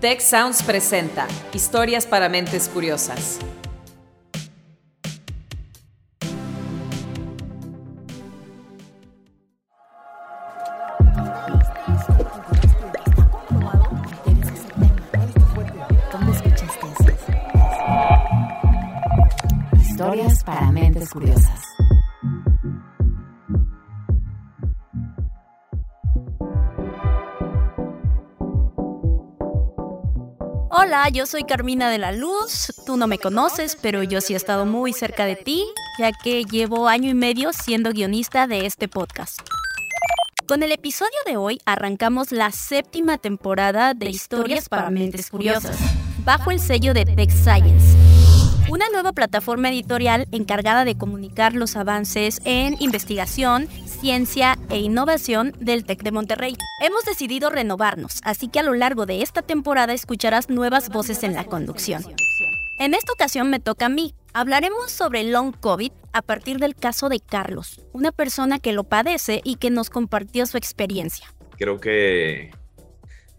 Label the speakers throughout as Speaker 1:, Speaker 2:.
Speaker 1: Tech Sounds presenta Historias para mentes curiosas.
Speaker 2: Historias para mentes curiosas.
Speaker 3: Yo soy Carmina de la Luz. Tú no me conoces, pero yo sí he estado muy cerca de ti, ya que llevo año y medio siendo guionista de este podcast. Con el episodio de hoy arrancamos la séptima temporada de Historias para Mentes Curiosas, bajo el sello de Tech Science, nueva plataforma editorial encargada de comunicar los avances en investigación, ciencia e innovación del TEC de Monterrey. Hemos decidido renovarnos, así que a lo largo de esta temporada escucharás nuevas voces en la conducción. En esta ocasión me toca a mí. Hablaremos sobre el long COVID a partir del caso de Carlos, una persona que lo padece y que nos compartió su experiencia.
Speaker 4: Creo que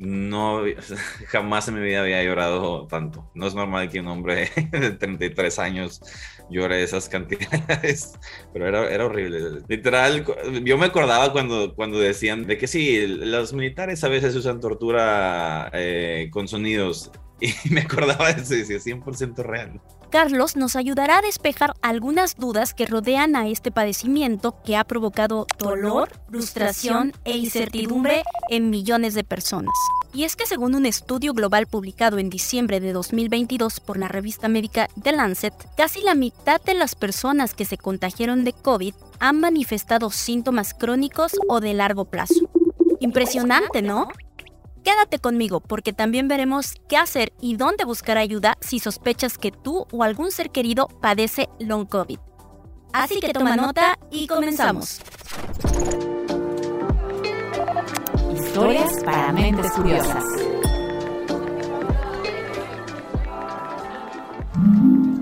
Speaker 4: no, jamás en mi vida había llorado tanto. No es normal que un hombre de 33 años llore esas cantidades, pero era, era horrible. Literal, yo me acordaba cuando, cuando decían de que sí, los militares a veces usan tortura eh, con sonidos y me acordaba de eso y decía 100% real.
Speaker 3: Carlos nos ayudará a despejar algunas dudas que rodean a este padecimiento que ha provocado dolor, frustración e incertidumbre en millones de personas. Y es que según un estudio global publicado en diciembre de 2022 por la revista médica The Lancet, casi la mitad de las personas que se contagiaron de COVID han manifestado síntomas crónicos o de largo plazo. Impresionante, ¿no? Quédate conmigo porque también veremos qué hacer y dónde buscar ayuda si sospechas que tú o algún ser querido padece long COVID. Así que toma nota y comenzamos.
Speaker 2: Historias para mentes curiosas.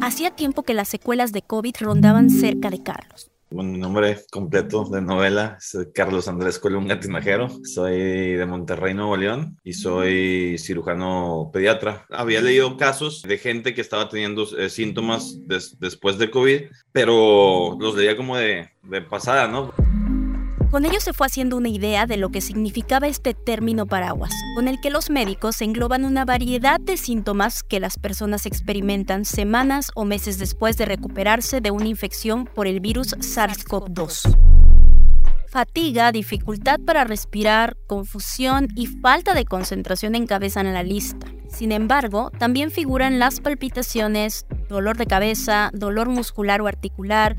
Speaker 3: Hacía tiempo que las secuelas de COVID rondaban cerca de Carlos.
Speaker 4: Mi nombre completo de novela es Carlos Andrés Colunga Tinajero. Soy de Monterrey, Nuevo León y soy cirujano pediatra. Había leído casos de gente que estaba teniendo eh, síntomas des- después de COVID, pero los leía como de, de pasada, ¿no?
Speaker 3: Con ello se fue haciendo una idea de lo que significaba este término paraguas, con el que los médicos engloban una variedad de síntomas que las personas experimentan semanas o meses después de recuperarse de una infección por el virus SARS-CoV-2. Fatiga, dificultad para respirar, confusión y falta de concentración encabezan la lista. Sin embargo, también figuran las palpitaciones, dolor de cabeza, dolor muscular o articular,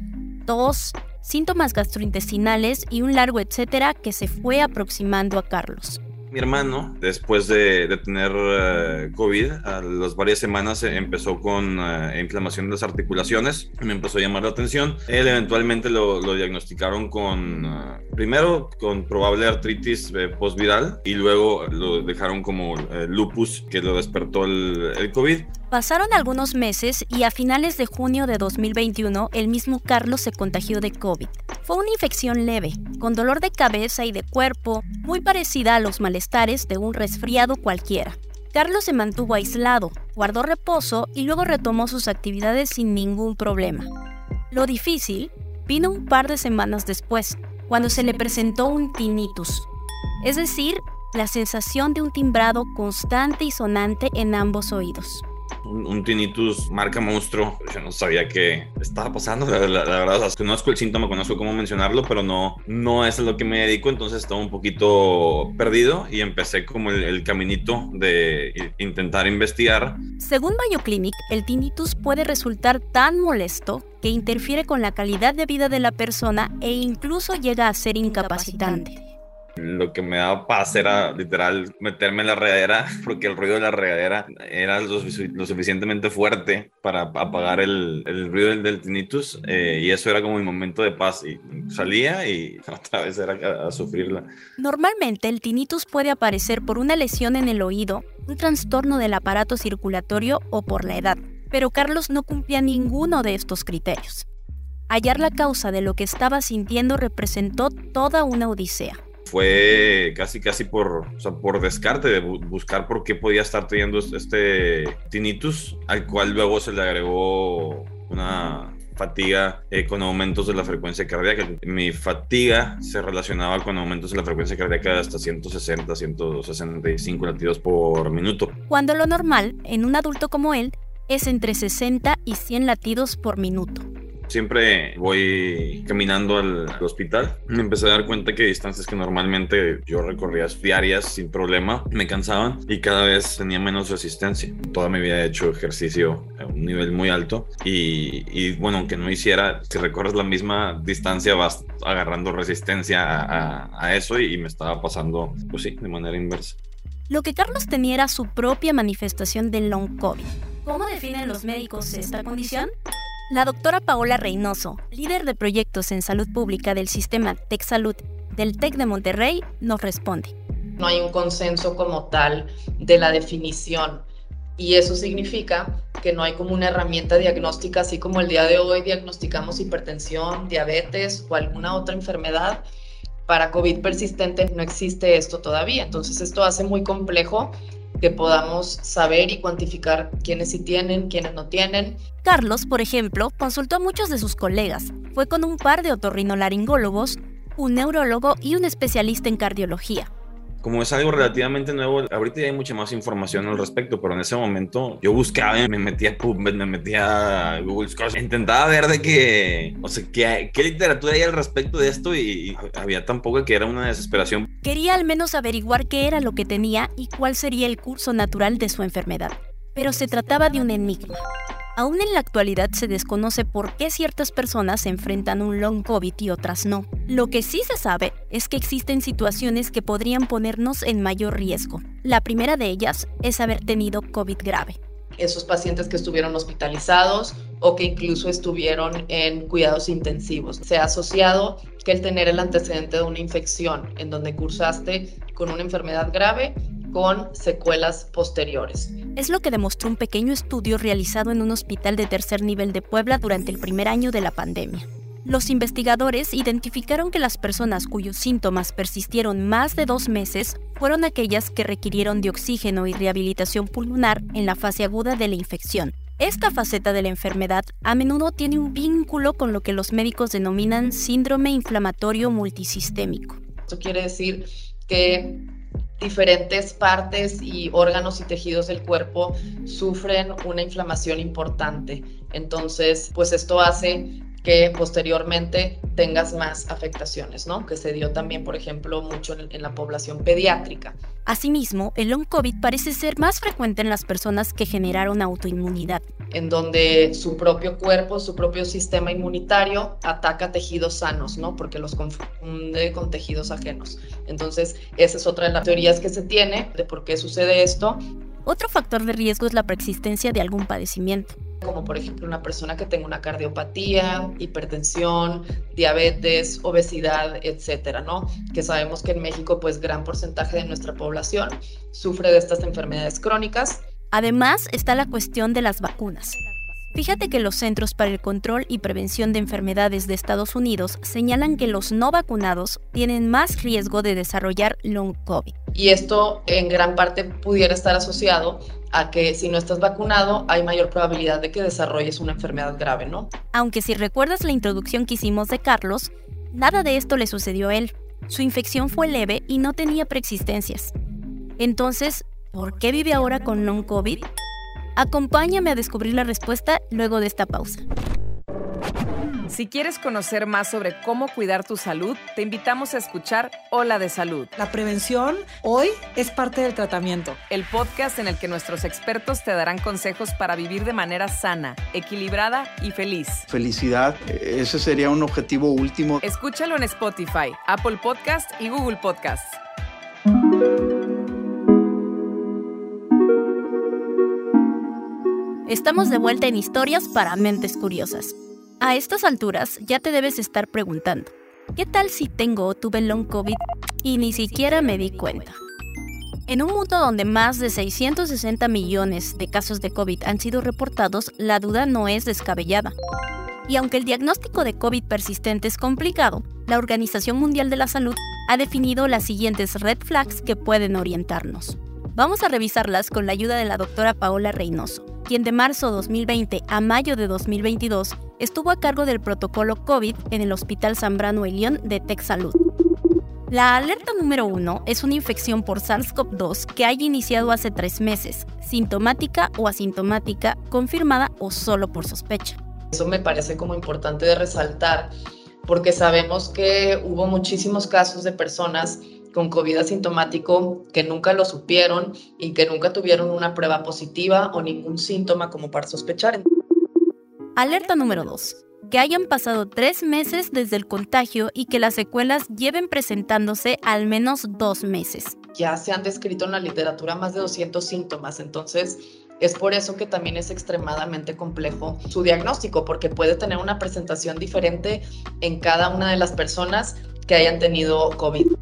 Speaker 3: tos, síntomas gastrointestinales y un largo etcétera que se fue aproximando a Carlos.
Speaker 4: Mi hermano, después de, de tener eh, COVID, a las varias semanas eh, empezó con eh, inflamación de las articulaciones. Me empezó a llamar la atención. Él eventualmente lo, diagnosticaron con, primero con probable artritis postviral y luego lo dejaron como lupus que lo despertó el COVID.
Speaker 3: Pasaron algunos meses y a finales de junio de 2021 el mismo Carlos se contagió de COVID. Fue una infección leve, con dolor de cabeza y de cuerpo, muy parecida a los malestares de un resfriado cualquiera. Carlos se mantuvo aislado, guardó reposo y luego retomó sus actividades sin ningún problema. Lo difícil vino un par de semanas después, cuando se le presentó un tinnitus, es decir, la sensación de un timbrado constante y sonante en ambos oídos.
Speaker 4: Un, tinnitus marca monstruo. Yo no sabía qué estaba pasando. La, verdad, conozco el síntoma, conozco cómo mencionarlo, pero no, no es a lo que me dedico. Entonces estaba un poquito perdido y empecé como el, el caminito de intentar investigar.
Speaker 3: Según Mayo Clinic, el tinnitus puede resultar tan molesto que interfiere con la calidad de vida de la persona e incluso llega a ser incapacitante.
Speaker 4: Lo que me daba paz era literal meterme en la regadera, porque el ruido de la regadera era lo, sufici- lo suficientemente fuerte para apagar el, el ruido del, del tinnitus. eh, y eso era como mi momento de paz. Y salía y otra vez era a, a sufrirla.
Speaker 3: Normalmente el tinnitus puede aparecer por una lesión en el oído, un trastorno del aparato circulatorio o por la edad, pero Carlos no cumplía ninguno de estos criterios. Hallar la causa de lo que estaba sintiendo representó toda una odisea.
Speaker 4: Fue casi casi por, por descarte de bu- buscar por qué podía estar teniendo este tinnitus, al cual luego se le agregó una fatiga eh, con aumentos de la frecuencia cardíaca. Mi fatiga se relacionaba con aumentos de la frecuencia cardíaca de hasta 160, 165 latidos por minuto.
Speaker 3: Cuando lo normal, en un adulto como él, es entre 60 y 100 latidos por minuto.
Speaker 4: Siempre voy caminando al, al hospital. Me empecé a dar cuenta que distancias que normalmente yo recorría diarias sin problema me cansaban y cada vez tenía menos resistencia. Toda mi vida he hecho ejercicio a un nivel muy alto y, y, bueno, aunque no hiciera, si recorres la misma distancia vas agarrando resistencia a, a- a eso y, me estaba pasando, pues sí, de manera inversa.
Speaker 3: Lo que Carlos tenía era su propia manifestación del long COVID. ¿Cómo definen los médicos esta condición? La doctora Paola Reynoso, líder de proyectos en salud pública del sistema TechSalud del TEC de Monterrey, nos responde.
Speaker 5: no hay un consenso como tal de la definición. Y eso significa que no hay como una herramienta diagnóstica, así como el día de hoy diagnosticamos hipertensión, diabetes o alguna otra enfermedad. Para COVID persistente no existe esto todavía. Entonces esto hace muy complejo que podamos saber y cuantificar quiénes sí tienen, quiénes no tienen.
Speaker 3: Carlos, por ejemplo, consultó a muchos de sus colegas. Fue con un par de otorrinolaringólogos, un neurólogo y un especialista en cardiología.
Speaker 4: Como es algo relativamente nuevo, ahorita ya hay mucha más información al respecto, pero en ese momento yo buscaba, me metía a PubMed, me metía a Google Scholar, intentaba ver de qué, o sea, qué, qué literatura hay al respecto de esto y, y había tan poca que era una desesperación.
Speaker 3: Quería al menos averiguar qué era lo que tenía y cuál sería el curso natural de su enfermedad. Pero se trataba de un enigma. Aún en la actualidad se desconoce por qué ciertas personas se enfrentan un long COVID y otras no. Lo que sí se sabe es que existen situaciones que podrían ponernos en mayor riesgo. La primera de ellas es haber tenido COVID grave.
Speaker 5: Esos pacientes que estuvieron hospitalizados o que incluso estuvieron en cuidados intensivos. Se ha asociado que el tener el antecedente de una infección en donde cursaste con una enfermedad grave con secuelas posteriores.
Speaker 3: Es lo que demostró un pequeño estudio realizado en un hospital de tercer nivel de Puebla durante el primer año de la pandemia. Los investigadores identificaron que las personas cuyos síntomas persistieron más de dos meses fueron aquellas que requirieron de oxígeno y rehabilitación pulmonar en la fase aguda de la infección. Esta faceta de la enfermedad a menudo tiene un vínculo con lo que los médicos denominan síndrome inflamatorio multisistémico.
Speaker 5: Esto quiere decir que diferentes partes y órganos y tejidos del cuerpo sufren una inflamación importante. Entonces, pues esto hace que posteriormente tengas más afectaciones, ¿no? Que se dio también, por ejemplo, mucho en, en, la población pediátrica.
Speaker 3: Asimismo, el long COVID parece ser más frecuente en las personas que generaron autoinmunidad.
Speaker 5: En donde su propio cuerpo, su propio sistema inmunitario ataca tejidos sanos, ¿no? Porque los confunde con tejidos ajenos. Entonces, esa es otra de las teorías que se tiene de por qué sucede esto.
Speaker 3: Otro factor de riesgo es la preexistencia de algún padecimiento
Speaker 5: como por ejemplo una persona que tenga una cardiopatía, hipertensión, diabetes, obesidad, etcétera, ¿no? Que sabemos que en México pues gran porcentaje de nuestra población sufre de estas enfermedades crónicas.
Speaker 3: Además está la cuestión de las vacunas. Fíjate que los Centros para el Control y Prevención de Enfermedades de Estados Unidos señalan que los no vacunados tienen más riesgo de desarrollar long COVID.
Speaker 5: Y esto en gran parte pudiera estar asociado a que si no estás vacunado hay mayor probabilidad de que desarrolles una enfermedad grave, ¿no?
Speaker 3: Aunque si recuerdas la introducción que hicimos de Carlos, nada de esto le sucedió a él. Su infección fue leve y no tenía preexistencias. Entonces, ¿por qué vive ahora con long COVID? Acompáñame a descubrir la respuesta luego de esta pausa.
Speaker 1: Si quieres conocer más sobre cómo cuidar tu salud, te invitamos a escuchar Hola de Salud.
Speaker 6: La prevención hoy es parte del tratamiento.
Speaker 1: El podcast en el que nuestros expertos te darán consejos para vivir de manera sana, equilibrada y feliz.
Speaker 7: Felicidad, ese sería un objetivo último.
Speaker 1: Escúchalo en Spotify, Apple Podcast y Google Podcast.
Speaker 3: Estamos de vuelta en Historias para Mentes Curiosas. A estas alturas ya te debes estar preguntando, ¿qué tal si tengo o tuve long COVID y ni siquiera me di cuenta? En un mundo donde más de 660 millones de casos de COVID han sido reportados, la duda no es descabellada. Y aunque el diagnóstico de COVID persistente es complicado, la Organización Mundial de la Salud ha definido las siguientes red flags que pueden orientarnos. Vamos a revisarlas con la ayuda de la doctora Paola Reynoso, quien de marzo 2020 a mayo de 2022 estuvo a cargo del protocolo COVID en el Hospital Zambrano Elión de TechSalud. La alerta número uno es una infección por SARS-CoV-2 que haya iniciado hace tres meses, sintomática o asintomática, confirmada o solo por sospecha.
Speaker 5: Eso me parece como importante de resaltar porque sabemos que hubo muchísimos casos de personas con COVID asintomático que nunca lo supieron y que nunca tuvieron una prueba positiva o ningún síntoma como para sospechar.
Speaker 3: Alerta número 2. Que hayan pasado tres meses desde el contagio y que las secuelas lleven presentándose al menos dos meses.
Speaker 5: Ya se han descrito en la literatura más de 200 síntomas, entonces es por eso que también es extremadamente complejo su diagnóstico, porque puede tener una presentación diferente en cada una de las personas que hayan tenido COVID.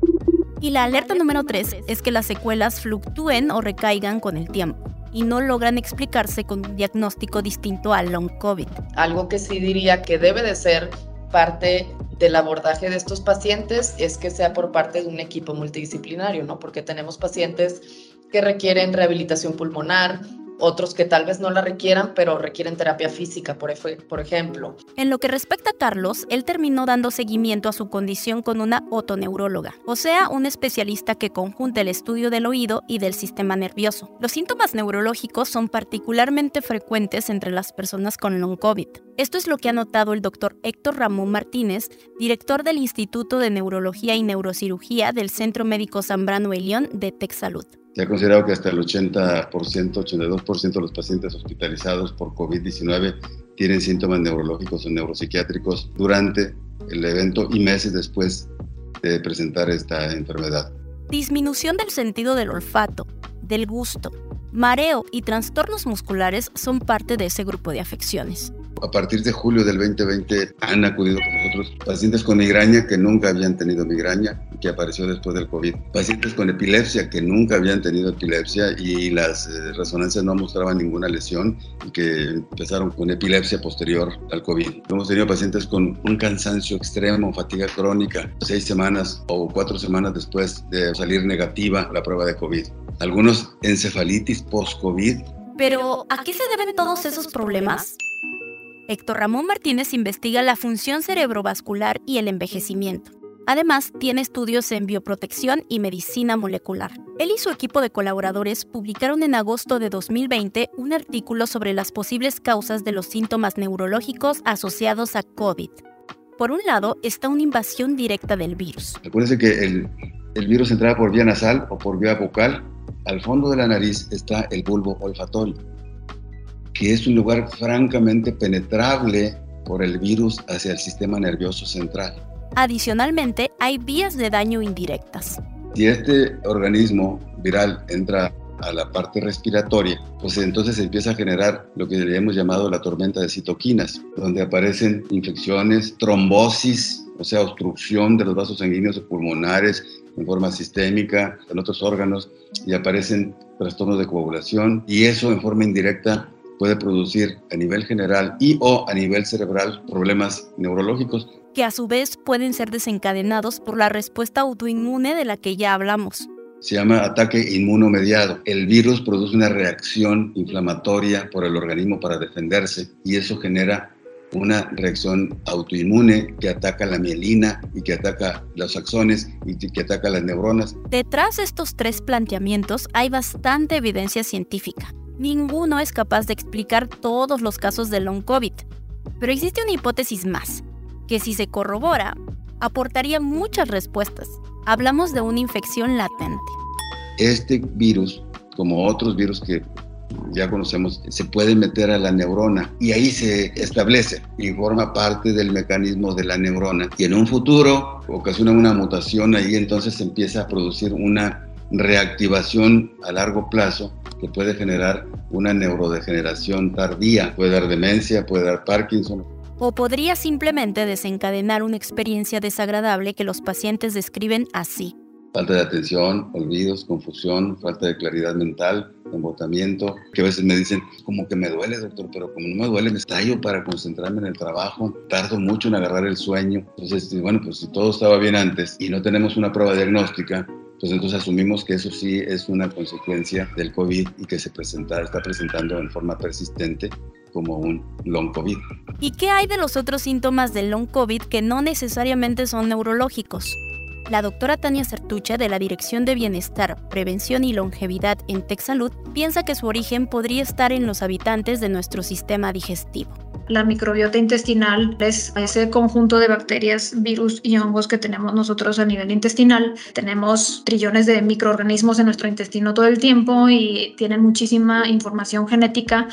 Speaker 3: Y la alerta número 3 es que las secuelas fluctúen o recaigan con el tiempo y no logran explicarse con un diagnóstico distinto al long COVID.
Speaker 5: Algo que sí diría que debe de ser parte del abordaje de estos pacientes es que sea por parte de un equipo multidisciplinario, ¿no? Porque tenemos pacientes que requieren rehabilitación pulmonar, otros que tal vez no la requieran, pero requieren terapia física, por, ejemplo.
Speaker 3: En lo que respecta a Carlos, él terminó dando seguimiento a su condición con una otoneuróloga, o sea, un especialista que conjunta el estudio del oído y del sistema nervioso. Los síntomas neurológicos son particularmente frecuentes entre las personas con long COVID. Esto es lo que ha notado el doctor Héctor Ramón Martínez, director del Instituto de Neurología y Neurocirugía del Centro Médico Zambrano Elión de Texalud.
Speaker 8: Se ha considerado que hasta el 80%, 82% de los pacientes hospitalizados por COVID-19 tienen síntomas neurológicos o neuropsiquiátricos durante el evento y meses después de presentar esta enfermedad.
Speaker 3: Disminución del sentido del olfato, del gusto, mareo y trastornos musculares son parte de ese grupo de afecciones.
Speaker 8: A partir de julio del 2020 han acudido con nosotros pacientes con migraña que nunca habían tenido migraña, que apareció después del COVID. Pacientes con epilepsia que nunca habían tenido epilepsia y las eh, resonancias no mostraban ninguna lesión y que empezaron con epilepsia posterior al COVID. Hemos tenido pacientes con un cansancio extremo, fatiga crónica, seis semanas o cuatro semanas después de salir negativa la prueba de COVID. Algunos encefalitis post-COVID.
Speaker 3: Pero, ¿a qué se deben todos esos problemas? Héctor Ramón Martínez investiga la función cerebrovascular y el envejecimiento. Además, tiene estudios en bioprotección y medicina molecular. Él y su equipo de colaboradores publicaron en agosto de 2020 un artículo sobre las posibles causas de los síntomas neurológicos asociados a COVID. Por un lado, está una invasión directa del virus.
Speaker 8: Acuérdense que el, virus entraba por vía nasal o por vía bucal. Al fondo de la nariz está el bulbo olfatorio que es un lugar francamente penetrable por el virus hacia el sistema nervioso central.
Speaker 3: Adicionalmente, hay vías de daño indirectas.
Speaker 8: Si este organismo viral entra a la parte respiratoria, pues entonces se empieza a generar lo que le hemos llamado la tormenta de citoquinas, donde aparecen infecciones, trombosis, o sea, obstrucción de los vasos sanguíneos pulmonares en forma sistémica, en otros órganos, y aparecen trastornos de coagulación, y eso en forma indirecta puede producir a nivel general y o a nivel cerebral problemas neurológicos.
Speaker 3: Que a su vez pueden ser desencadenados por la respuesta autoinmune de la que ya hablamos.
Speaker 8: Se llama ataque inmunomediado. El virus produce una reacción inflamatoria por el organismo para defenderse y eso genera una reacción autoinmune que ataca la mielina y que ataca los axones y que ataca las neuronas.
Speaker 3: Detrás de estos tres planteamientos hay bastante evidencia científica ninguno es capaz de explicar todos los casos de long COVID. Pero existe una hipótesis más, que si se corrobora, aportaría muchas respuestas. Hablamos de una infección latente.
Speaker 8: Este virus, como otros virus que ya conocemos, se puede meter a la neurona y ahí se establece y forma parte del mecanismo de la neurona. Y en un futuro ocasiona una mutación, ahí entonces se empieza a producir una reactivación a largo plazo que puede generar una neurodegeneración tardía. Puede dar demencia, puede dar Parkinson.
Speaker 3: O podría simplemente desencadenar una experiencia desagradable que los pacientes describen así.
Speaker 8: Falta de atención, olvidos, confusión, falta de claridad mental, embotamiento, que a veces me dicen, como que me duele, doctor, pero como no me duele, me estallo para concentrarme en el trabajo, tardo mucho en agarrar el sueño. Entonces, bueno, pues si todo estaba bien antes y no tenemos una prueba diagnóstica, entonces asumimos que eso sí es una consecuencia del COVID y que se presenta, está presentando en forma persistente como un long COVID.
Speaker 3: ¿Y qué hay de los otros síntomas del long COVID que no necesariamente son neurológicos? La doctora Tania Certucha de la Dirección de Bienestar, Prevención y Longevidad en TechSalud piensa que su origen podría estar en los habitantes de nuestro sistema digestivo.
Speaker 9: La microbiota intestinal es ese conjunto de bacterias, virus y hongos que tenemos nosotros a nivel intestinal. Tenemos trillones de microorganismos en nuestro intestino todo el tiempo y tienen muchísima información genética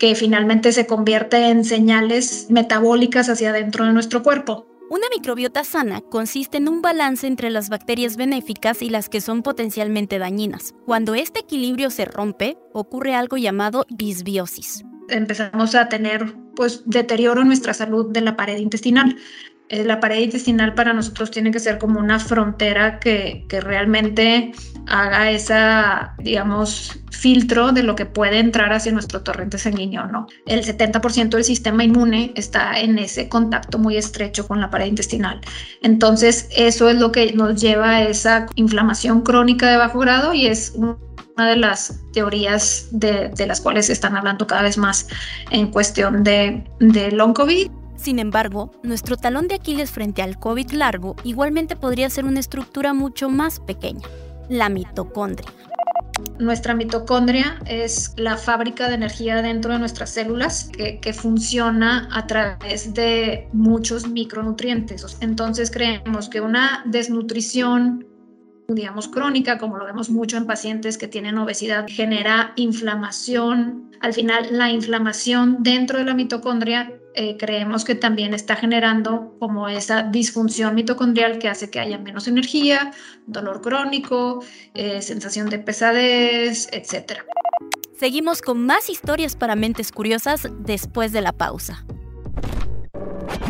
Speaker 9: que finalmente se convierte en señales metabólicas hacia adentro de nuestro cuerpo.
Speaker 3: Una microbiota sana consiste en un balance entre las bacterias benéficas y las que son potencialmente dañinas. Cuando este equilibrio se rompe, ocurre algo llamado disbiosis.
Speaker 9: Empezamos a tener pues deterioro en nuestra salud de la pared intestinal. Eh, la pared intestinal para nosotros tiene que ser como una frontera que, que realmente haga esa, digamos, filtro de lo que puede entrar hacia nuestro torrente sanguíneo, ¿no? El 70% del sistema inmune está en ese contacto muy estrecho con la pared intestinal. Entonces, eso es lo que nos lleva a esa inflamación crónica de bajo grado y es una de las teorías de, de las cuales se están hablando cada vez más en cuestión de, de long COVID.
Speaker 3: Sin embargo, nuestro talón de Aquiles frente al COVID largo igualmente podría ser una estructura mucho más pequeña, la mitocondria.
Speaker 9: Nuestra mitocondria es la fábrica de energía dentro de nuestras células que, que, funciona a través de muchos micronutrientes. Entonces creemos que una desnutrición digamos, crónica, como lo vemos mucho en pacientes que tienen obesidad, genera inflamación. Al final, la inflamación dentro de la mitocondria eh, creemos que también está generando como esa disfunción mitocondrial que hace que haya menos energía, dolor crónico, eh, sensación de pesadez, etc.
Speaker 3: Seguimos con más historias para mentes curiosas después de la pausa.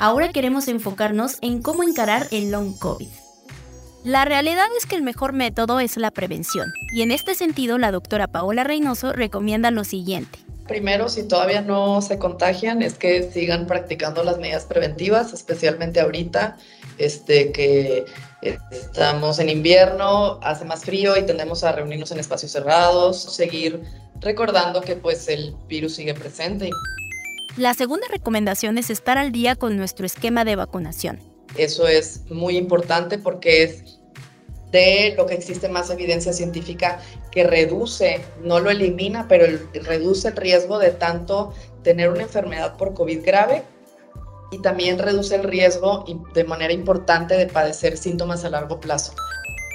Speaker 3: Ahora queremos enfocarnos en cómo encarar el long COVID. La realidad es que el mejor método es la prevención, y en este sentido la doctora Paola Reynoso recomienda lo siguiente.
Speaker 5: Primero, si todavía no se contagian, es que sigan practicando las medidas preventivas, especialmente ahorita, este, que estamos en invierno, hace más frío y tendemos a reunirnos en espacios cerrados, seguir recordando que pues el virus sigue presente.
Speaker 3: La segunda recomendación es estar al día con nuestro esquema de vacunación.
Speaker 5: Eso es muy importante porque es de lo que existe más evidencia científica que reduce, no lo elimina, pero reduce el riesgo de tanto tener una enfermedad por COVID grave y también reduce el riesgo de manera importante de padecer síntomas a largo plazo.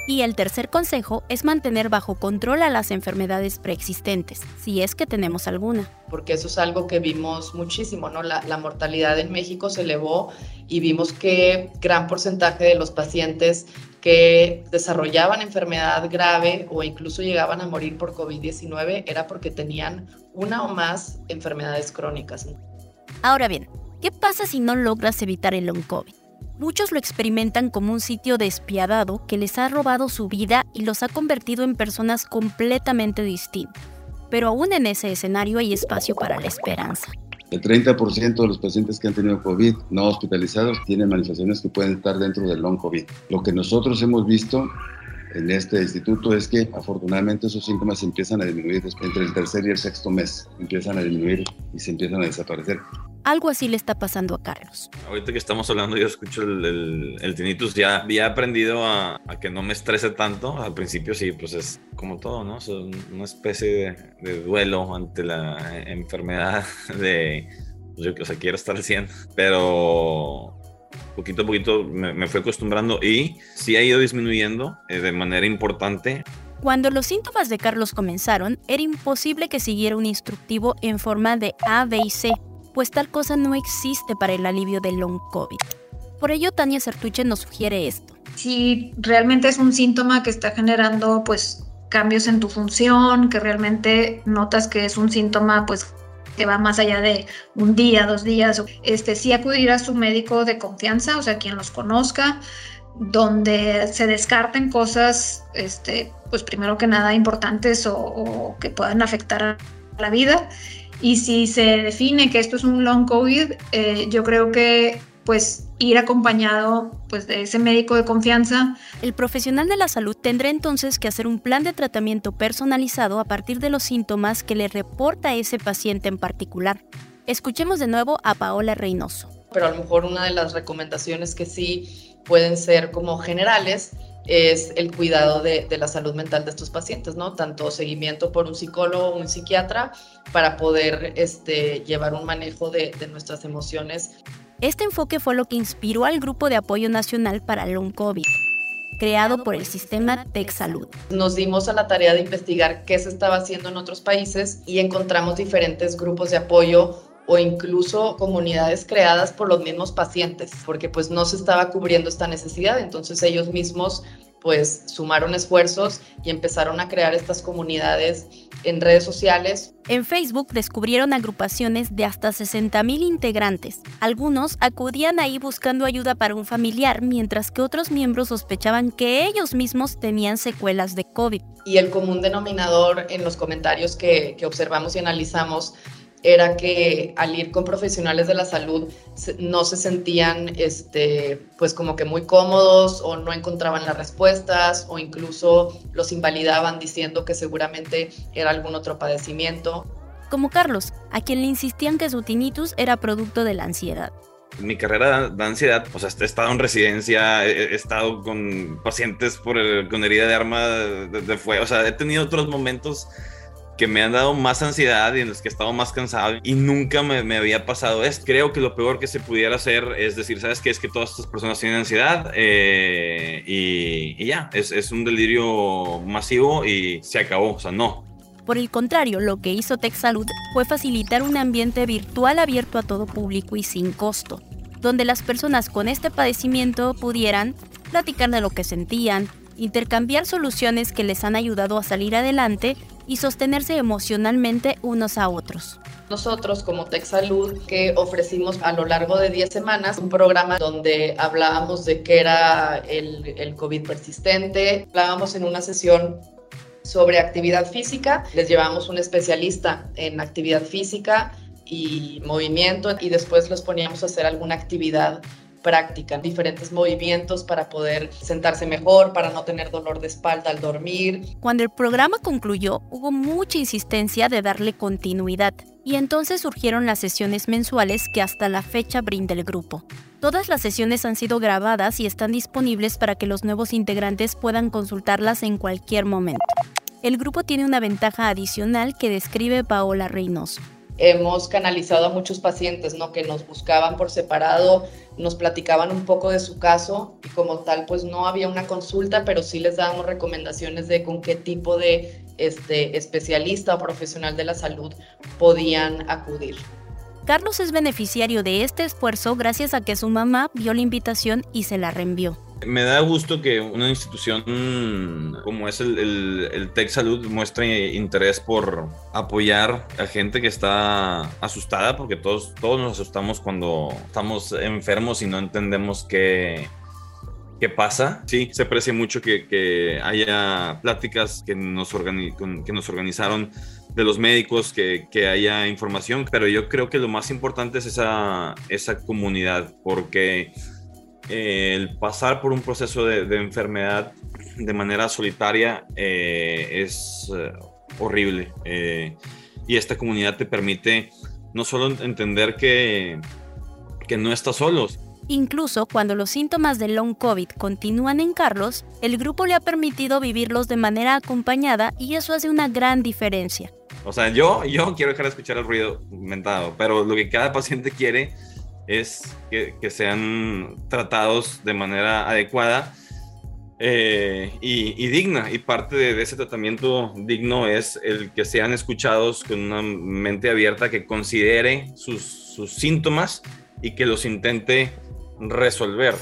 Speaker 3: Y el tercer consejo es mantener bajo control a las enfermedades preexistentes, si es que tenemos alguna.
Speaker 5: Porque eso es algo que vimos muchísimo, ¿no? La, la, mortalidad en México se elevó y vimos que gran porcentaje de los pacientes que desarrollaban enfermedad grave o incluso llegaban a morir por COVID-19 era porque tenían una o más enfermedades crónicas.
Speaker 3: Ahora bien, ¿qué pasa si no logras evitar el long COVID? Muchos lo experimentan como un sitio despiadado que les ha robado su vida y los ha convertido en personas completamente distintas. Pero aún en ese escenario hay espacio para la esperanza.
Speaker 8: El 30% de los pacientes que han tenido COVID no hospitalizados tienen manifestaciones que pueden estar dentro del long COVID. Lo que nosotros hemos visto en este instituto es que afortunadamente esos síntomas empiezan a disminuir entre el tercer y el sexto mes, empiezan a disminuir y se empiezan a desaparecer.
Speaker 3: Algo así le está pasando a Carlos.
Speaker 4: Ahorita que estamos hablando, yo escucho el, el, el tinnitus. Ya había aprendido a, a, que no me estrese tanto. Al principio sí, pues es como todo, ¿no? Es una especie de, de duelo ante la enfermedad de... Pues yo, o sea, quiero estar al 100, pero poquito a poquito me, me fui acostumbrando y sí ha ido disminuyendo eh, de manera importante
Speaker 3: Cuando los síntomas de Carlos comenzaron, era imposible que siguiera un instructivo en forma de A, B y C, pues tal cosa no existe para el alivio del long COVID. Por ello, Tania Sertuche nos sugiere esto.
Speaker 9: Si realmente es un síntoma que está generando pues cambios en tu función, que realmente notas que es un síntoma pues que va más allá de un día, dos días, este sí acudir a su médico de confianza, o sea, quien los conozca, donde se descarten cosas, este, pues primero que nada importantes o, que puedan afectar a la vida. Y si se define que esto es un long COVID, eh, yo creo que pues ir acompañado pues de ese médico de confianza.
Speaker 3: El profesional de la salud tendrá entonces que hacer un plan de tratamiento personalizado a partir de los síntomas que le reporta ese paciente en particular. Escuchemos de nuevo a Paola Reynoso.
Speaker 5: Pero a lo mejor una de las recomendaciones que sí pueden ser como generales es el cuidado de, la salud mental de estos pacientes, ¿no? Tanto seguimiento por un psicólogo o un psiquiatra para poder este, llevar un manejo de, de nuestras emociones
Speaker 3: este enfoque fue lo que inspiró al Grupo de Apoyo Nacional para Long COVID, creado por el sistema TechSalud.
Speaker 5: Nos dimos a la tarea de investigar qué se estaba haciendo en otros países y encontramos diferentes grupos de apoyo o incluso comunidades creadas por los mismos pacientes, porque pues no se estaba cubriendo esta necesidad, entonces ellos mismos pues sumaron esfuerzos y empezaron a crear estas comunidades en redes sociales.
Speaker 3: En Facebook descubrieron agrupaciones de hasta 60.000 integrantes. Algunos acudían ahí buscando ayuda para un familiar, mientras que otros miembros sospechaban que ellos mismos tenían secuelas de COVID.
Speaker 5: Y el común denominador en los comentarios que, que observamos y analizamos era que al ir con profesionales de la salud no se sentían este, pues como que muy cómodos o no encontraban las respuestas o incluso los invalidaban diciendo que seguramente era algún otro padecimiento.
Speaker 3: Como Carlos, a quien le insistían que su tinnitus era producto de la ansiedad
Speaker 4: mi carrera de ansiedad, o sea, he estado en residencia, he, estado con pacientes por con herida de arma de, de, fuego, o sea, he tenido otros momentos que me han dado más ansiedad y en los que he estado más cansado y nunca me, había pasado esto. Creo que lo peor que se pudiera hacer es decir, ¿sabes qué? Es que todas estas personas tienen ansiedad eh, y, ya, es, es un delirio masivo y se acabó, o sea, no.
Speaker 3: Por el contrario, lo que hizo TechSalud fue facilitar un ambiente virtual abierto a todo público y sin costo, donde las personas con este padecimiento pudieran platicar de lo que sentían, intercambiar soluciones que les han ayudado a salir adelante y sostenerse emocionalmente unos a otros.
Speaker 5: Nosotros como Tech Salud que ofrecimos a lo largo de 10 semanas un programa donde hablábamos de qué era el, el COVID persistente, hablábamos en una sesión sobre actividad física, les llevamos un especialista en actividad física y movimiento y después los poníamos a hacer alguna actividad práctica, diferentes movimientos para poder sentarse mejor, para no tener dolor de espalda al dormir.
Speaker 3: Cuando el programa concluyó, hubo mucha insistencia de darle continuidad y entonces surgieron las sesiones mensuales que hasta la fecha brinda el grupo. Todas las sesiones han sido grabadas y están disponibles para que los nuevos integrantes puedan consultarlas en cualquier momento. El grupo tiene una ventaja adicional que describe Paola Reynoso
Speaker 5: hemos canalizado a muchos pacientes, ¿no? Que nos buscaban por separado, nos platicaban un poco de su caso y como tal, pues no había una consulta, pero sí les dábamos recomendaciones de con qué tipo de este, especialista o profesional de la salud podían acudir.
Speaker 3: Carlos es beneficiario de este esfuerzo gracias a que su mamá vio la invitación y se la reenvió.
Speaker 4: Me da gusto que una institución como es el, Tech Salud muestre interés por apoyar a gente que está asustada, porque todos, todos nos asustamos cuando estamos enfermos y no entendemos qué, qué pasa. Sí, se aprecia mucho que, que haya pláticas que nos, que nos organizaron de los médicos, que, que, haya información, pero yo creo que lo más importante es esa, esa comunidad, porque el pasar por un proceso de, enfermedad de manera solitaria eh, es eh, horrible. Eh, y esta comunidad te permite no solo entender que, que no estás solo.
Speaker 3: Incluso cuando los síntomas del long COVID continúan en Carlos, el grupo le ha permitido vivirlos de manera acompañada y eso hace una gran diferencia.
Speaker 4: O sea, yo, yo quiero dejar de escuchar el ruido mentado, pero lo que cada paciente quiere es que, sean tratados de manera adecuada eh, y, digna. Y parte de, ese tratamiento digno es el que sean escuchados con una mente abierta que considere sus, sus síntomas y que los intente resolver.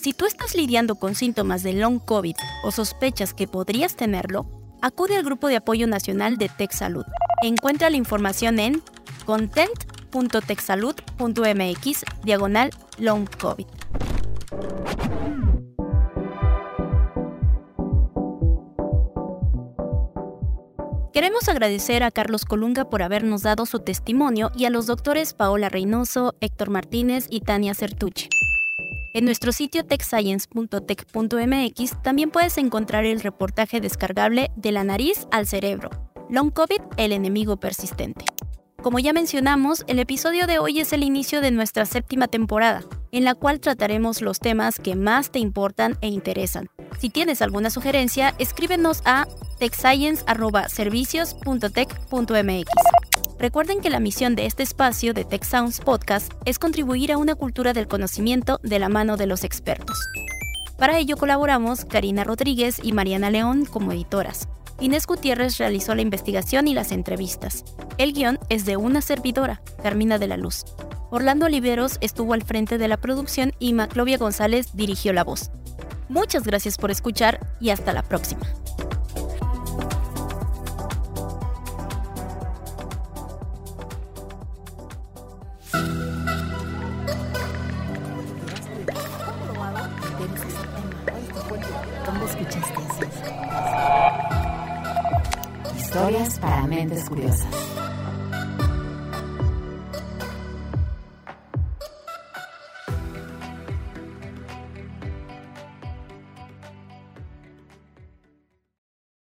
Speaker 3: Si tú estás lidiando con síntomas de long COVID o sospechas que podrías tenerlo, acude al Grupo de Apoyo Nacional de TechSalud. Encuentra la información en content.texsalud.mx diagonal long COVID. Queremos agradecer a Carlos Colunga por habernos dado su testimonio y a los doctores Paola Reynoso, Héctor Martínez y Tania Certuche. En nuestro sitio techscience.tech.mx también puedes encontrar el reportaje descargable de la nariz al cerebro, Long COVID, el enemigo persistente. Como ya mencionamos, el episodio de hoy es el inicio de nuestra séptima temporada, en la cual trataremos los temas que más te importan e interesan. Si tienes alguna sugerencia, escríbenos a techscience.servicios.tech.mx. Recuerden que la misión de este espacio de Tech Sounds Podcast es contribuir a una cultura del conocimiento de la mano de los expertos. Para ello colaboramos Karina Rodríguez y Mariana León como editoras. Inés Gutiérrez realizó la investigación y las entrevistas. El guion es de una servidora, Carmina de la Luz. Orlando Oliveros estuvo al frente de la producción y Maclovia González dirigió la voz. Muchas gracias por escuchar y hasta la próxima.
Speaker 2: Curiosas.